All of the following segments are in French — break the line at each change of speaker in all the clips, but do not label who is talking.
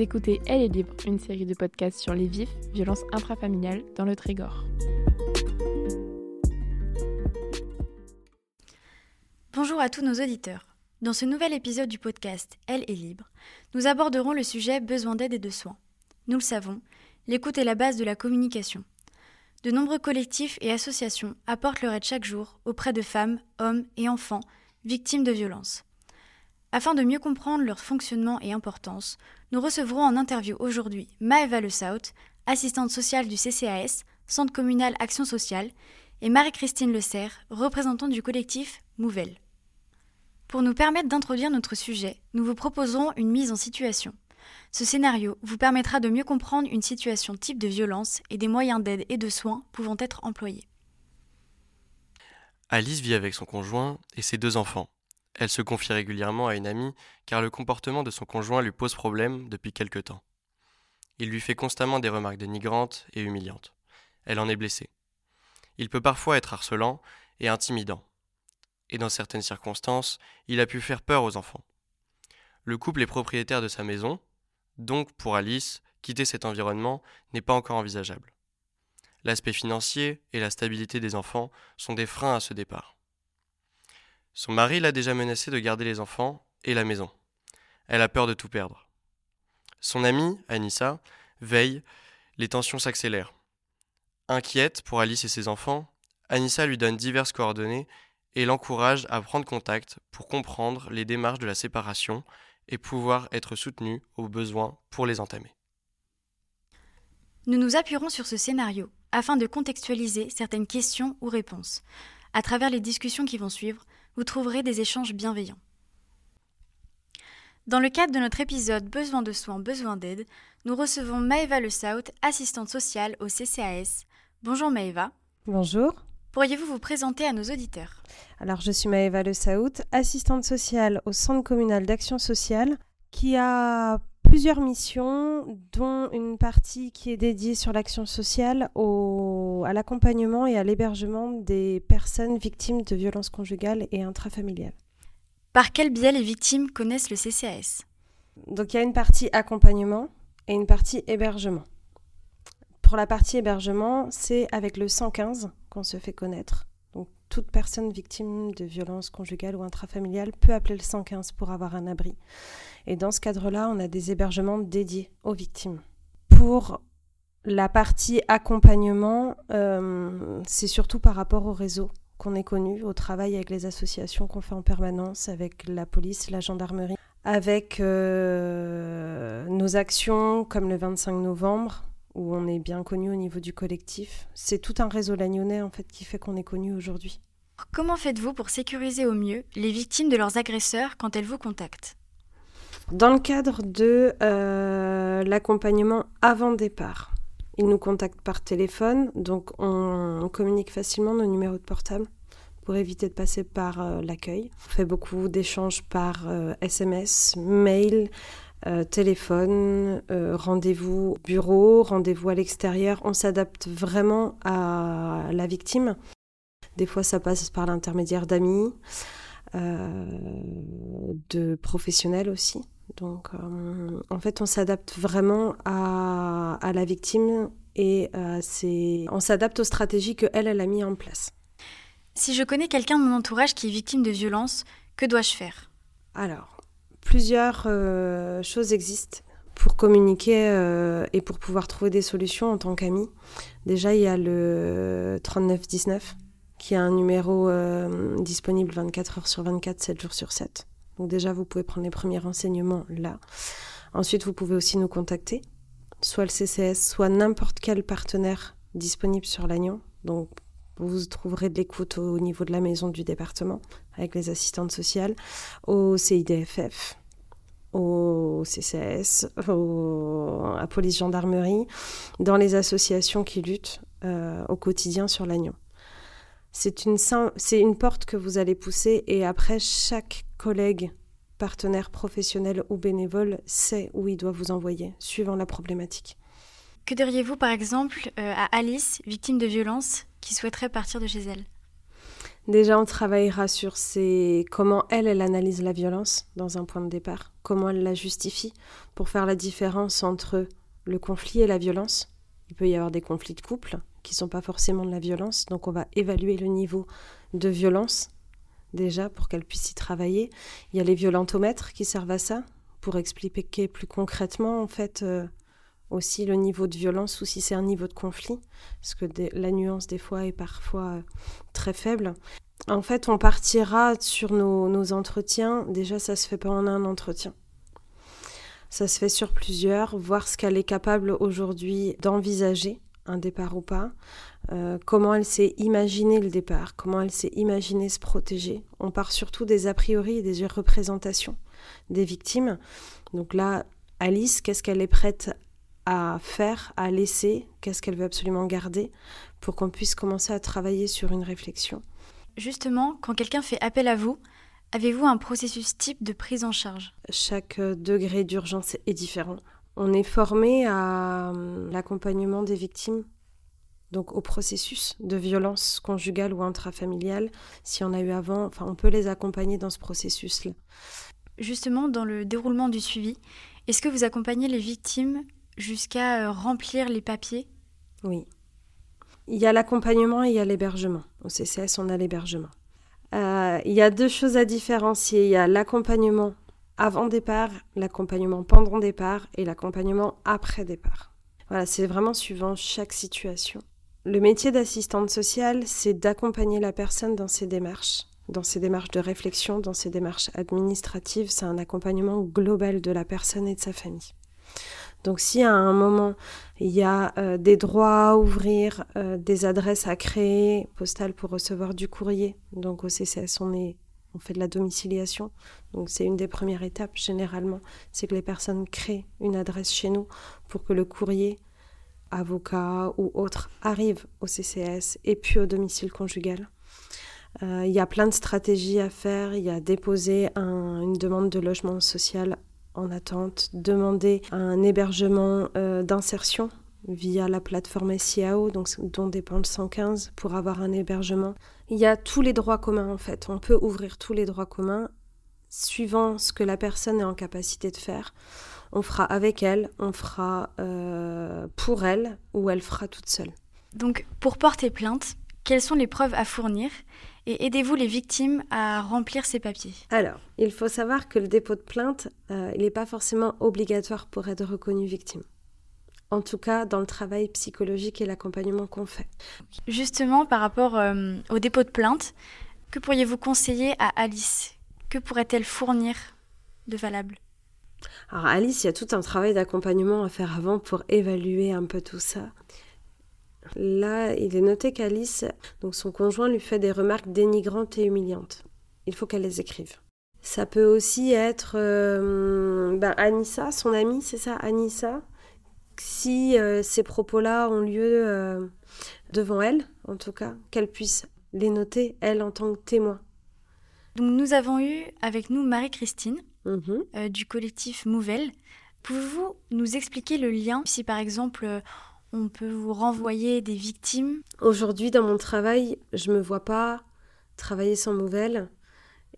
Écoutez Elle est libre, une série de podcasts sur les vifs, violences intrafamiliales dans le Trégor.
Bonjour à tous nos auditeurs. Dans ce nouvel épisode du podcast Elle est libre, nous aborderons le sujet besoin d'aide et de soins. Nous le savons, l'écoute est la base de la communication. De nombreux collectifs et associations apportent leur aide chaque jour auprès de femmes, hommes et enfants victimes de violences. Afin de mieux comprendre leur fonctionnement et importance, nous recevrons en interview aujourd'hui Maëva Le Saut, assistante sociale du CCAS, Centre communal Action sociale, et Marie-Christine Le Serre, représentante du collectif Mouvelle. Pour nous permettre d'introduire notre sujet, nous vous proposerons une mise en situation. Ce scénario vous permettra de mieux comprendre une situation type de violence et des moyens d'aide et de soins pouvant être employés.
Alice vit avec son conjoint et ses deux enfants. Elle se confie régulièrement à une amie car le comportement de son conjoint lui pose problème depuis quelque temps. Il lui fait constamment des remarques dénigrantes et humiliantes. Elle en est blessée. Il peut parfois être harcelant et intimidant. Et dans certaines circonstances, il a pu faire peur aux enfants. Le couple est propriétaire de sa maison, donc pour Alice, quitter cet environnement n'est pas encore envisageable. L'aspect financier et la stabilité des enfants sont des freins à ce départ. Son mari l'a déjà menacé de garder les enfants et la maison. Elle a peur de tout perdre. Son amie, Anissa, veille, les tensions s'accélèrent. Inquiète pour Alice et ses enfants, Anissa lui donne diverses coordonnées et l'encourage à prendre contact pour comprendre les démarches de la séparation et pouvoir être soutenue aux besoins pour les entamer.
Nous nous appuierons sur ce scénario afin de contextualiser certaines questions ou réponses. À travers les discussions qui vont suivre, vous trouverez des échanges bienveillants. Dans le cadre de notre épisode Besoin de soins, besoin d'aide, nous recevons Maëva Le Saut, assistante sociale au CCAS. Bonjour Maëva.
Bonjour.
Pourriez-vous vous présenter à nos auditeurs?
Alors, je suis Maëva Le Saout, assistante sociale au Centre communal d'action sociale, qui a plusieurs missions, dont une partie qui est dédiée sur l'action sociale au, à l'accompagnement et à l'hébergement des personnes victimes de violences conjugales et intrafamiliales.
Par quel biais les victimes connaissent le CCAS
Donc il y a une partie accompagnement et une partie hébergement. Pour la partie hébergement, c'est avec le 115 qu'on se fait connaître. Toute personne victime de violences conjugales ou intrafamiliales peut appeler le 115 pour avoir un abri. Et dans ce cadre-là, on a des hébergements dédiés aux victimes. Pour la partie accompagnement, euh, c'est surtout par rapport au réseau qu'on est connu, au travail avec les associations qu'on fait en permanence, avec la police, la gendarmerie, avec euh, nos actions comme le 25 novembre, où on est bien connu au niveau du collectif. C'est tout un réseau lagnonnais en fait qui fait qu'on est connu aujourd'hui.
Comment faites-vous pour sécuriser au mieux les victimes de leurs agresseurs quand elles vous contactent?
Dans le cadre de euh, l'accompagnement avant départ, ils nous contactent par téléphone, donc on, on, communique facilement nos numéros de portable pour éviter de passer par euh, l'accueil. On fait beaucoup d'échanges par euh, SMS, mail, euh, téléphone, euh, rendez-vous bureau, rendez-vous à l'extérieur. On s'adapte vraiment à la victime. Des fois, ça passe par l'intermédiaire d'amis, euh, de professionnels aussi. Donc, en fait, on s'adapte vraiment à, à, la victime et on s'adapte aux stratégies qu'elle, elle a mis en place.
Si je connais quelqu'un de mon entourage qui est victime de violence, que dois-je faire?
Alors, plusieurs euh, choses existent pour communiquer euh, et pour pouvoir trouver des solutions en tant qu'ami. Déjà, il y a le 3919 qui est un numéro euh, disponible 24 heures sur 24, 7 jours sur 7. Donc déjà, vous pouvez prendre les premiers renseignements là. Ensuite, vous pouvez aussi nous contacter, soit le CCS, soit n'importe quel partenaire disponible sur l'Agnon. Donc vous trouverez de l'écoute au niveau de la maison du département avec les assistantes sociales, au CIDFF, au CCS, au, à police gendarmerie, dans les associations qui luttent euh, au quotidien sur l'agneau. C'est une, porte que vous allez pousser et après chaque collègue, partenaire professionnel ou bénévole sait où il doit vous envoyer, suivant la problématique.
Que diriez-vous par exemple euh, à Alice, victime de violence, qui souhaiterait partir de chez elle?
Déjà, on travaillera sur ses... comment elle, elle analyse la violence dans un point de départ, comment elle la justifie, pour faire la différence entre le conflit et la violence. Il peut y avoir des conflits de couple qui ne sont pas forcément de la violence, donc on va évaluer le niveau de violence déjà pour qu'elle puisse y travailler. Il y a les violentomètres qui servent à ça, pour expliquer plus concrètement en fait euh, aussi le niveau de violence ou si c'est un niveau de conflit, parce que la nuance des fois est parfois euh, très faible. En fait, on partira sur nos, entretiens. Déjà, ça se fait pas en un entretien. Ça se fait sur plusieurs, voir ce qu'elle est capable aujourd'hui d'envisager, un départ ou pas, euh, comment elle s'est imaginé le départ, comment elle s'est imaginé se protéger. On part surtout des a priori et des représentations des victimes. Donc là, Alice, qu'est-ce qu'elle est prête à faire, à laisser, qu'est-ce qu'elle veut absolument garder pour qu'on puisse commencer à travailler sur une réflexion.
Justement, quand quelqu'un fait appel à vous, avez-vous un processus type de prise en charge?
Chaque euh, degré d'urgence est différent. On est formé à euh, l'accompagnement des victimes, donc au processus de violence conjugale ou intrafamiliale. Si on a eu avant, enfin, on peut les accompagner dans ce processus-là.
Justement, dans le déroulement du suivi, est-ce que vous accompagnez les victimes jusqu'à euh, remplir les papiers
Oui. Il y a l'accompagnement et il y a l'hébergement. Au CCS, on a l'hébergement. Euh, il y a deux choses à différencier. Il y a l'accompagnement avant départ, l'accompagnement pendant départ et l'accompagnement après départ. Voilà, c'est vraiment suivant chaque situation. Le métier d'assistante sociale, c'est d'accompagner la personne dans ses démarches, dans ses démarches de réflexion, dans ses démarches administratives. C'est un accompagnement global de la personne et de sa famille. Donc si à un moment il y a euh, des droits à ouvrir, euh, des adresses à créer, postales pour recevoir du courrier, donc au CCS on est on fait de la domiciliation. Donc c'est une des premières étapes généralement, c'est que les personnes créent une adresse chez nous pour que le courrier avocat ou autre arrive au CCS et puis au domicile conjugal. Euh, il y a plein de stratégies à faire. Il y a déposer une demande de logement social en attente, demander un hébergement euh, d'insertion via la plateforme SIAO, donc, dont dépend le 115, pour avoir un hébergement. Il y a tous les droits communs en fait. On peut ouvrir tous les droits communs suivant ce que la personne est en capacité de faire. On fera avec elle, on fera euh, pour elle ou elle fera toute seule.
Donc pour porter plainte, quelles sont les preuves à fournir? Et aidez-vous les victimes à remplir ces papiers
Alors, il faut savoir que le dépôt de plainte, euh, il n'est pas forcément obligatoire pour être reconnu victime. En tout cas, dans le travail psychologique et l'accompagnement qu'on fait.
Justement, par rapport euh, au dépôt de plainte, que pourriez-vous conseiller à Alice? Que pourrait-elle fournir de valable?
Alors Alice, il y a tout un travail d'accompagnement à faire avant pour évaluer un peu tout ça. Là, il est noté qu'Alice, donc son conjoint, lui fait des remarques dénigrantes et humiliantes. Il faut qu'elle les écrive. Ça peut aussi être euh, ben, Anissa, son amie, c'est ça, Anissa? Si euh, ces propos-là ont lieu euh, devant elle, en tout cas, qu'elle puisse les noter, elle, en tant que témoin.
Donc nous avons eu avec nous Marie-Christine
mhm.
du collectif Mouvelle. Pouvez-vous nous expliquer le lien? Si par exemple on peut vous renvoyer des victimes
Aujourd'hui, dans mon travail, je ne me vois pas travailler sans Nouvelle.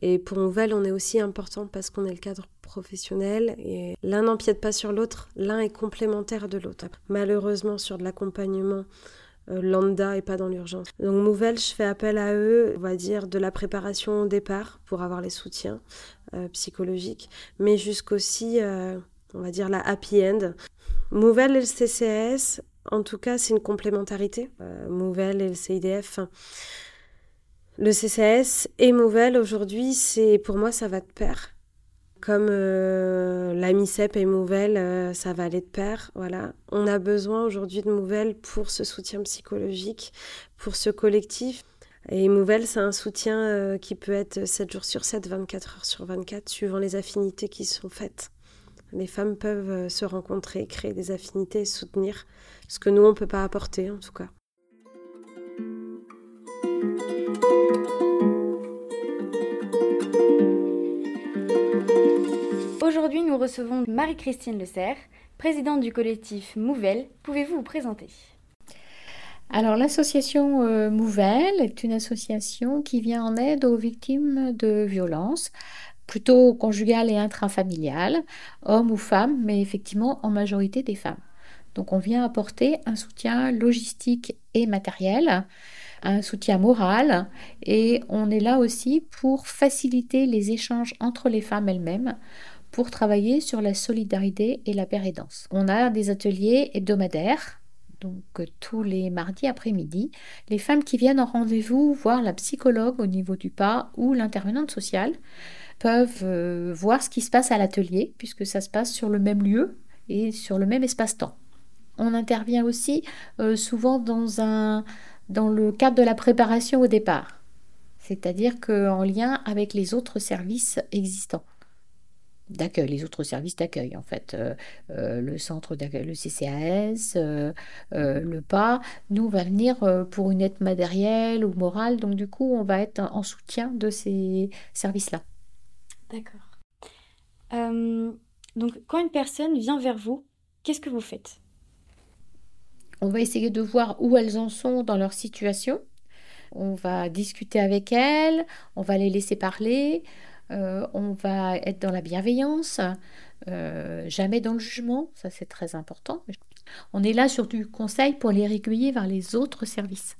Et pour Nouvelle, on est aussi important parce qu'on est le cadre professionnel et l'un n'empiète pas sur l'autre, l'un est complémentaire de l'autre. Malheureusement, sur de l'accompagnement euh, lambda et pas dans l'urgence. Donc Nouvelle, je fais appel à eux, on va dire, de la préparation au départ pour avoir les soutiens euh, psychologiques, mais jusqu'aussi, euh, on va dire, la happy end. Nouvelle et le CCS, en tout cas, c'est une complémentarité. Euh, et le CIDF. Le CCS et Mouvel, aujourd'hui, c'est pour moi, ça va de pair. Comme euh, la MICEP et Mouvel, euh, ça va aller de pair. Voilà. On a besoin aujourd'hui de Mouvel pour ce soutien psychologique, pour ce collectif. Et Mouvel, c'est un soutien euh, qui peut être 7 jours sur 7, 24 heures sur 24, suivant les affinités qui sont faites. Les femmes peuvent se rencontrer, créer des affinités et soutenir ce que nous, on ne peut pas apporter en tout cas.
Aujourd'hui, nous recevons Marie-Christine Le Serre, présidente du collectif Mouvelle. Pouvez-vous vous présenter?
Alors l'association euh, Mouvelle est une association qui vient en aide aux victimes de violences, plutôt conjugales et intrafamiliales, hommes ou femmes, mais effectivement en majorité des femmes. Donc on vient apporter un soutien logistique et matériel, un soutien moral, et on est là aussi pour faciliter les échanges entre les femmes elles-mêmes pour travailler sur la solidarité et la pérédance. On a des ateliers hebdomadaires donc euh, tous les mardis après-midi, les femmes qui viennent en rendez-vous voir la psychologue au niveau du pas ou l'intervenante sociale peuvent euh, voir ce qui se passe à l'atelier, puisque ça se passe sur le même lieu et sur le même espace-temps. On intervient aussi euh, souvent dans, un, dans le cadre de la préparation au départ, c'est-à-dire qu'en lien avec les autres services existants d'accueil, les autres services d'accueil en fait, euh, le centre d'accueil, le CCAS, le PA, nous on va venir pour une aide matérielle ou morale, donc du coup on va être en soutien de ces services-là.
D'accord. donc quand une personne vient vers vous, qu'est-ce que vous faites?
On va essayer de voir où elles en sont dans leur situation. On va discuter avec elles, on va les laisser parler, euh, on va être dans la bienveillance, euh, jamais dans le jugement, ça c'est très important. On est là sur du conseil pour les régulier vers les autres services.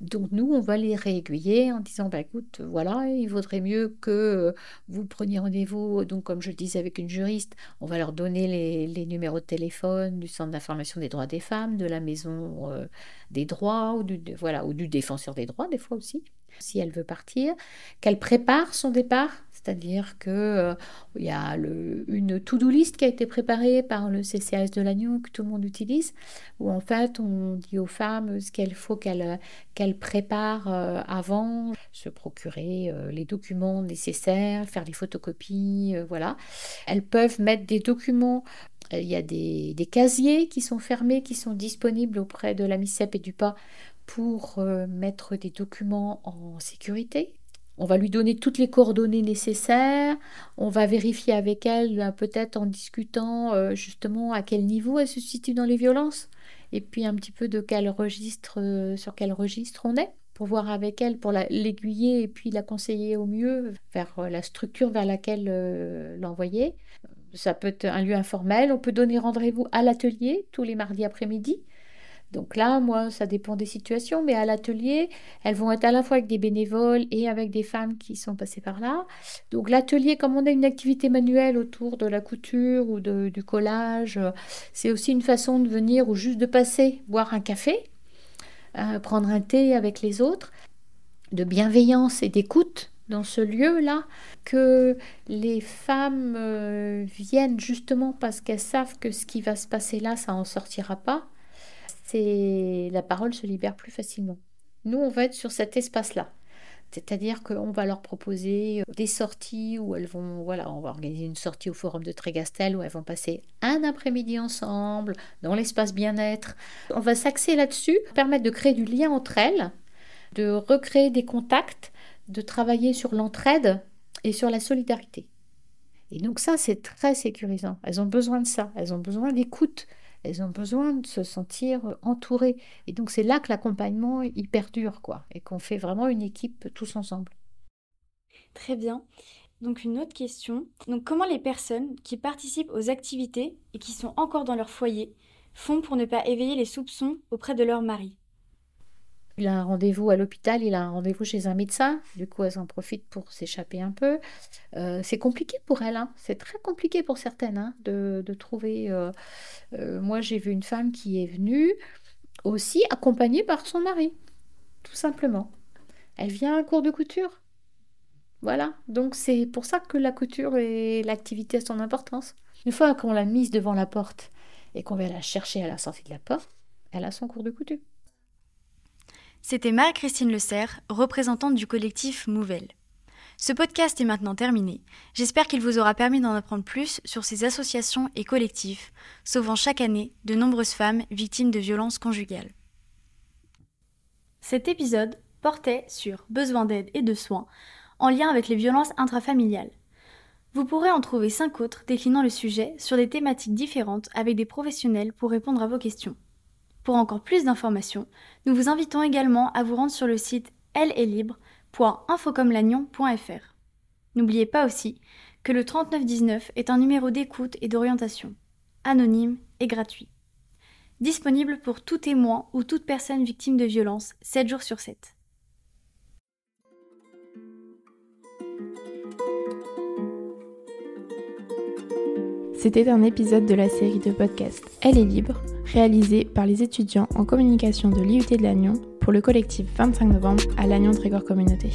Donc nous, on va les réaiguiller en disant, bah, écoute, voilà, il vaudrait mieux que vous preniez rendez-vous, donc comme je le disais avec une juriste, on va leur donner les, numéros de téléphone du Centre d'information des droits des femmes, de la Maison euh, des droits, ou voilà, ou du défenseur des droits des fois aussi, si elle veut partir, qu'elle prépare son départ c'est-à-dire qu'il euh, y a une to-do list qui a été préparée par le CCAS de l'Agneau que tout le monde utilise, où en fait on dit aux femmes ce qu'il faut qu'elles préparent euh, avant, se procurer euh, les documents nécessaires, faire les photocopies, voilà. Elles peuvent mettre des documents il y a des, des, casiers qui sont fermés, qui sont disponibles auprès de la MICEP et du PA pour mettre des documents en sécurité. On va lui donner toutes les coordonnées nécessaires. On va vérifier avec elle, euh, peut-être en discutant euh, justement à quel niveau elle se situe dans les violences. Et puis un petit peu de quel registre, euh, sur quel registre on est pour voir avec elle, pour l'aiguiller et puis la conseiller au mieux vers la structure vers laquelle l'envoyer. Ça peut être un lieu informel. On peut donner rendez-vous à l'atelier tous les mardis après-midi donc là, moi, ça dépend des situations, mais à l'atelier, elles vont être à la fois avec des bénévoles et avec des femmes qui sont passées par là. Donc l'atelier, comme on a une activité manuelle autour de la couture ou du collage, c'est aussi une façon de venir ou juste de passer, boire un café, euh, prendre un thé avec les autres, de bienveillance et d'écoute dans ce lieu-là, que les femmes euh, viennent justement parce qu'elles savent que ce qui va se passer là, ça n'en sortira pas c'est la parole se libère plus facilement. Nous, on va être sur cet espace-là. C'est-à-dire qu'on va leur proposer euh, des sorties où elles vont, voilà, on va organiser une sortie au forum de Trégastel où elles vont passer un après-midi ensemble dans l'espace bien-être. On va s'axer là-dessus, permettre de créer du lien entre elles, de recréer des contacts, de travailler sur l'entraide et sur la solidarité. Et donc ça, c'est très sécurisant. Elles ont besoin de ça, elles ont besoin d'écoute, elles ont besoin de se sentir entourées. Et donc c'est là que l'accompagnement il perdure quoi, et qu'on fait vraiment une équipe tous ensemble.
Très bien. Donc une autre question. Donc comment les personnes qui participent aux activités et qui sont encore dans leur foyer font pour ne pas éveiller les soupçons auprès de leur mari?
Il a un rendez-vous à l'hôpital, il a un rendez-vous chez un médecin. Du coup, elles en profitent pour s'échapper un peu. Euh, c'est compliqué pour elles. Hein. C'est très compliqué pour certaines hein, de, trouver. Euh, euh, moi, j'ai vu une femme qui est venue aussi accompagnée par son mari, tout simplement. Elle vient à un cours de couture. Voilà. Donc, c'est pour ça que la couture et l'activité ont son importance. Une fois qu'on l'a mise devant la porte et qu'on va la chercher à la sortie de la porte, elle a son cours de couture.
C'était Marie-Christine Le Serre, représentante du collectif Mouvelle. Ce podcast est maintenant terminé. J'espère qu'il vous aura permis d'en apprendre plus sur ces associations et collectifs, sauvant chaque année de nombreuses femmes victimes de violences conjugales. Cet épisode portait sur besoin d'aide et de soins en lien avec les violences intrafamiliales. Vous pourrez en trouver cinq autres déclinant le sujet sur des thématiques différentes avec des professionnels pour répondre à vos questions. Pour encore plus d'informations, nous vous invitons également à vous rendre sur le site libre.infocomlagnon.fr. N'oubliez pas aussi que le 3919 est un numéro d'écoute et d'orientation, anonyme et gratuit. Disponible pour tout témoin ou toute personne victime de violence 7 jours sur 7.
C'était un épisode de la série de podcast Elle est libre, réalisé par les étudiants en communication de l'IUT de Lannion pour le collectif 25 novembre à Lannion Trégor Communauté.